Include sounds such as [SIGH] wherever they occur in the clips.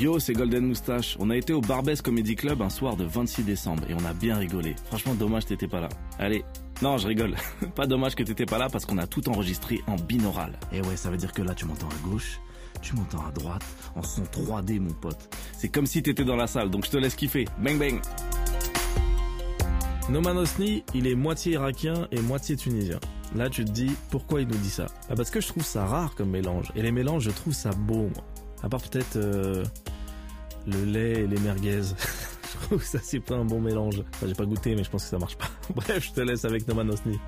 Yo, c'est Golden Moustache. On a été au Barbès Comedy Club un soir de 26 décembre et on a bien rigolé. Franchement, dommage t'étais pas là. Allez, non, je rigole. [LAUGHS] pas dommage que t'étais pas là parce qu'on a tout enregistré en binaural. Et ouais, ça veut dire que là, tu m'entends à gauche, tu m'entends à droite, en son 3D, mon pote. C'est comme si t'étais dans la salle, donc je te laisse kiffer. Bang bang. Noman Osni, il est moitié irakien et moitié tunisien. Là, tu te dis, pourquoi il nous dit ça? Bah Parce que je trouve ça rare comme mélange. Et les mélanges, je trouve ça beau, moi. À part peut-être euh, le lait et les merguez. [LAUGHS] je trouve que ça, c'est pas un bon mélange. Enfin, j'ai pas goûté, mais je pense que ça marche pas. [LAUGHS] Bref, je te laisse avec Noman Osni.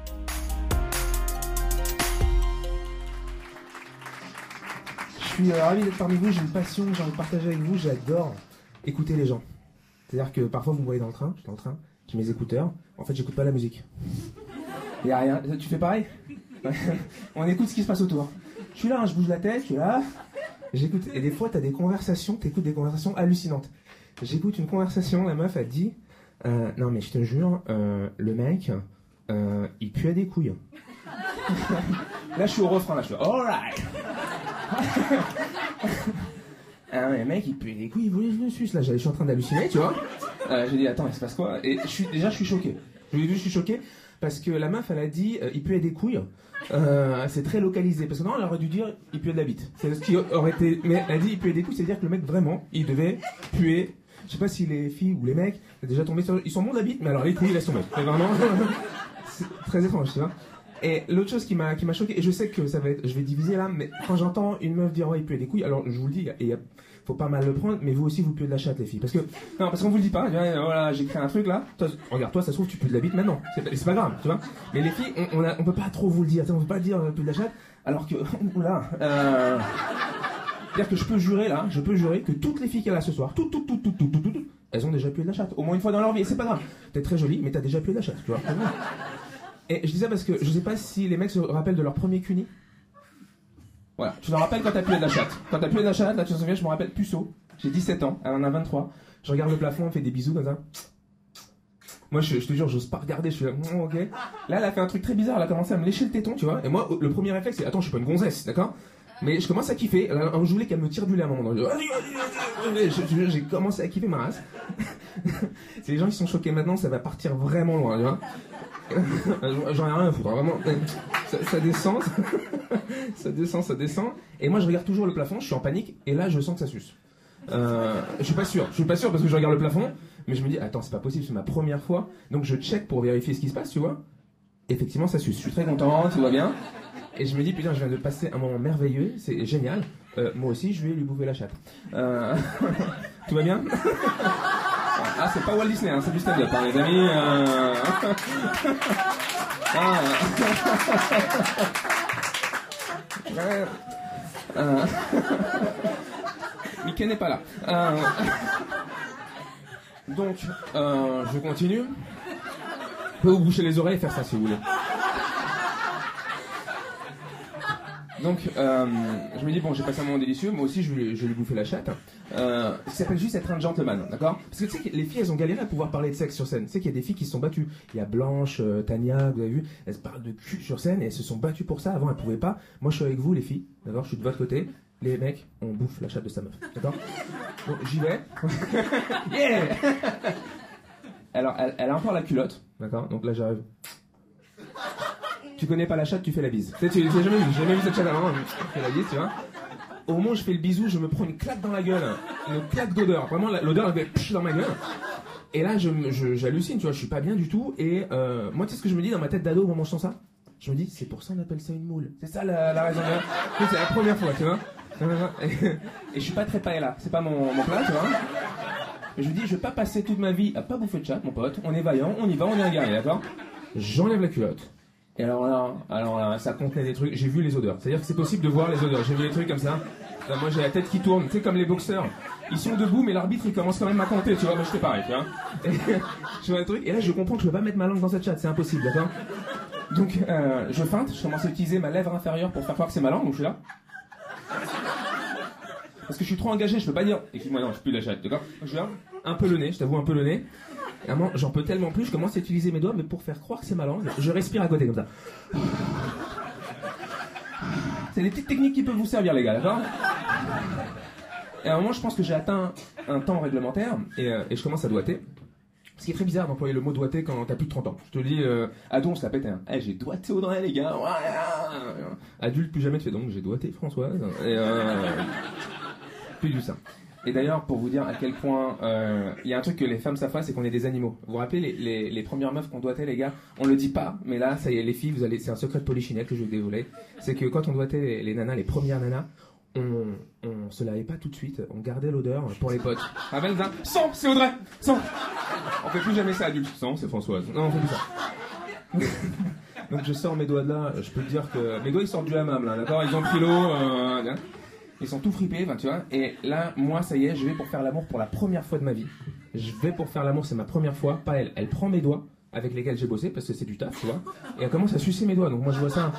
Je suis euh, ravi d'être parmi vous, j'ai une passion, j'ai envie de partager avec vous, j'adore écouter les gens. C'est-à-dire que parfois vous me voyez dans le train, je suis dans le train, j'ai mes écouteurs, en fait j'écoute pas la musique. Y a rien, tu fais pareil? [LAUGHS] On écoute ce qui se passe autour. Je suis là, hein, je bouge la tête, je suis là, j'écoute, et des fois t'as des conversations, t'écoutes des conversations hallucinantes. J'écoute une conversation, la meuf a dit, euh, non mais je te jure, euh, le mec, euh, il pue à des couilles. [LAUGHS] là je suis au refrain, là je suis alright [LAUGHS] Ah ouais, le mec, il pue des couilles, il voulait que je le suce. Là, je suis en train d'halluciner, tu vois. J'ai dit, attends, il se passe quoi? Et je suis, déjà, je suis choqué. Je je suis choqué parce que la meuf, elle a dit, euh, il pue des couilles. Euh, c'est très localisé. Parce que non, elle aurait dû dire, il pue de la bite. C'est ce qui aurait été. Mais elle a dit, il pue des couilles, c'est-à-dire que le mec, vraiment, il devait puer. Je sais pas si les filles ou les mecs, sont déjà tombé sur. Ils sont bons de la bite, mais alors les couilles, laisse tomber. C'est vraiment. [LAUGHS] très étrange, tu vois. Et l'autre chose qui m'a qui choqué, et je sais que ça va être, je vais diviser là, mais quand j'entends une meuf dire il pue des couilles, alors je vous le dis, et faut pas mal le prendre, mais vous aussi vous puez de la chatte les filles, parce que non parce qu'on vous le dit pas, voilà j'ai créé un truc là, regarde toi ça se trouve tu pues de la bite maintenant, c'est pas, grave, tu vois, mais les filles on, on, peut pas trop vous le dire, on peut pas dire euh, plus de la chatte, alors que [LAUGHS] oula, euh, c'est-à-dire que je peux jurer là, je peux jurer que toutes les filles qu'il y a ce soir, toutes toutes toutes toutes toutes toutes, toutes elles ont déjà pué de la chatte, au moins une fois dans leur vie, c'est pas grave, t'es très jolie, mais t'as déjà pué de la chatte, tu vois. Et je dis ça parce que je sais pas si les mecs se rappellent de leur premier cuni. Voilà, tu te rappelles quand t'as pué de la chatte. Quand t'as pué de la chatte, là tu te souviens, je me rappelle puceau. J'ai 17 ans, elle en a 23. Je regarde le plafond, on fait des bisous comme ça. Moi, je, je te jure, j'ose pas regarder, je suis là, mm, ok. Là, elle a fait un truc très bizarre, elle a commencé à me lécher le téton, tu vois. Et moi, le premier réflexe, c'est, attends, je suis pas une gonzesse, d'accord? Mais je commence à kiffer. Je voulais qu'elle me tire du lait à un moment. J'ai commencé à kiffer ma race. [LAUGHS] C'est les gens qui sont choqués maintenant, ça va partir vraiment loin. Tu vois J'en ai rien à foutre, hein, vraiment. Ça, ça descend, [LAUGHS] ça descend, ça descend. Et moi, je regarde toujours le plafond, je suis en panique, et là, je sens que ça suce. Euh, je suis pas sûr, je suis pas sûr parce que je regarde le plafond, mais je me dis, attends, c'est pas possible, c'est ma première fois. Donc je check pour vérifier ce qui se passe, tu vois. Effectivement, ça suce. Je suis très content, tout va bien. Et je me dis, putain, je viens de passer un moment merveilleux, c'est génial. Euh, moi aussi, je vais lui bouffer la chatte. Euh... [LAUGHS] tout va bien? Ah, c'est pas Walt Disney, hein, c'est du stand-up, hein, les amis. Euh... [LAUGHS] ah. Euh... [LAUGHS] Mickey n'est pas là. Euh... Donc, euh, je continue. Je peux vous boucher les oreilles et faire ça si vous voulez. Donc, euh, je me dis, bon, j'ai passé un moment délicieux, moi aussi je vais, je lui bouffer la chatte. Euh, ça s'appelle juste être un gentleman, d'accord? Parce que tu sais que les filles, elles ont galéré à pouvoir parler de sexe sur scène. Tu sais qu'il y a des filles qui se sont battues. Il y a Blanche, euh, Tania, vous avez vu, elles parlent de cul sur scène et elles se sont battues pour ça. Avant, elles pouvaient pas. Moi, je suis avec vous, les filles, d'accord? Je suis de votre côté. Les mecs, on bouffe la chatte de sa meuf, d'accord? Donc, j'y vais. [LAUGHS] yeah Alors, elle, elle a encore la culotte, d'accord? Donc là, j'arrive tu connais pas la chatte, tu fais la bise. Tu sais, tu l'as jamais jamais vu cette chatte avant, je fais la bise, tu vois. Au moment où je fais le bisou, je me prends une claque dans la gueule, une claque d'odeur. Vraiment, l'odeur elle fait dans ma gueule. Et là, j'hallucine, tu vois, je suis pas bien du tout. Et euh, moi, tu sais ce que je me dis dans ma tête d'ado au moment où je sens ça? Je me dis, c'est pour ça qu'on appelle ça une moule. C'est ça la, raison. c'est la première fois, tu vois. Et, je suis pas très paella, c'est pas mon, mon plat, tu vois. Je me dis, je vais pas passer toute ma vie à pas bouffer de chat, mon pote. On est vaillant, on y va, on est un guerrier, d'accord? J'enlève la culotte. Et alors là, alors là, ça contenait des trucs. J'ai vu les odeurs. C'est-à-dire que c'est possible de voir les odeurs. J'ai vu des trucs comme ça. Moi, j'ai la tête qui tourne. Tu sais, comme les boxeurs. Ils sont debout, mais l'arbitre, il commence quand même à compter. Tu vois, moi, j'étais pareil, tu vois. [LAUGHS] Je vois des trucs. Et là, je comprends que je peux pas mettre ma langue dans cette chatte. C'est impossible, d'accord? Donc, euh, je feinte. Je commence à utiliser ma lèvre inférieure pour faire croire que c'est ma langue. Donc, je suis là. Parce que je suis trop engagé. Je peux pas dire. Excuse-moi, non, je suis plus la chatte, d'accord? Je suis là. Un peu le nez. Je t'avoue, un peu le nez. J'en peux tellement plus, je commence à utiliser mes doigts, mais pour faire croire que c'est ma langue, je respire à côté comme ça. C'est des petites techniques qui peuvent vous servir, les gars, d'accord? Et à un moment, je pense que j'ai atteint un temps réglementaire et, euh, je commence à doiter. Ce qui est très bizarre d'employer le mot doiter quand t'as plus de 30 ans. Je te dis, euh, ado, on se la pète. Hein. Eh, j'ai doigté Audrey, les gars. Adulte, plus jamais tu fais donc, j'ai doigté Françoise. Et euh, [LAUGHS] plus du ça. Et d'ailleurs, pour vous dire à quel point euh, il y a un truc que les femmes savent pas, c'est qu'on est des animaux. Vous vous rappelez les, les, les premières meufs qu'on doigtait, les gars? On le dit pas, mais là, ça y est, les filles, vous allez, c'est un secret de polichinelle que je vais vous dévoiler. C'est que quand on doigtait les, les nanas, les premières nanas, on, on se lavait pas tout de suite, on gardait l'odeur pour les potes. Rappelle ça Sang, c'est Audrey Sang On fait plus jamais ça adulte. Sang, c'est Françoise. Non, on fait plus ça. [LAUGHS] Donc je sors mes doigts de là, je peux te dire que mes doigts ils sortent du hammam là, d'accord? Ils ont pris l'eau, euh. Ils sont tout fripés, tu vois. Et là, moi ça y est, je vais pour faire l'amour pour la première fois de ma vie. Je vais pour faire l'amour, c'est ma première fois, pas elle. Elle prend mes doigts avec lesquels j'ai bossé parce que c'est du taf, tu vois. Et elle commence à sucer mes doigts. Donc moi je vois ça,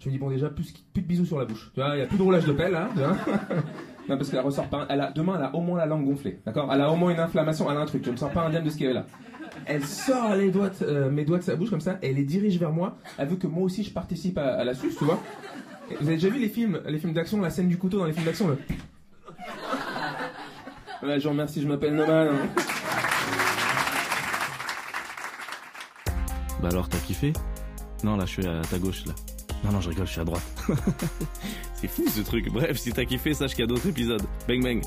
je me dis bon déjà plus, de bisous sur la bouche. Tu vois, il y a plus de roulage de pelle là, tu vois. [LAUGHS] Parce qu'elle ressort pas. Elle a, demain elle a au moins la langue gonflée, d'accord? Elle a au moins une inflammation, elle a un truc. Je ne sors pas un diable de ce qu'il y avait là. Elle sort les doigts, euh, mes doigts de sa bouche comme ça, elle les dirige vers moi. Elle veut que moi aussi je participe à la suce, tu vois. Vous avez déjà vu les films, les films d'action, la scène du couteau dans les films d'action. Ouais, je vous remercie, je m'appelle Noman. hein. Bah alors, t'as kiffé? Non, là, je suis à ta gauche, là. Non, non, je rigole, je suis à droite. [LAUGHS] c'est fou ce truc. Bref, si t'as kiffé, sache qu'il y a d'autres épisodes. Bang bang.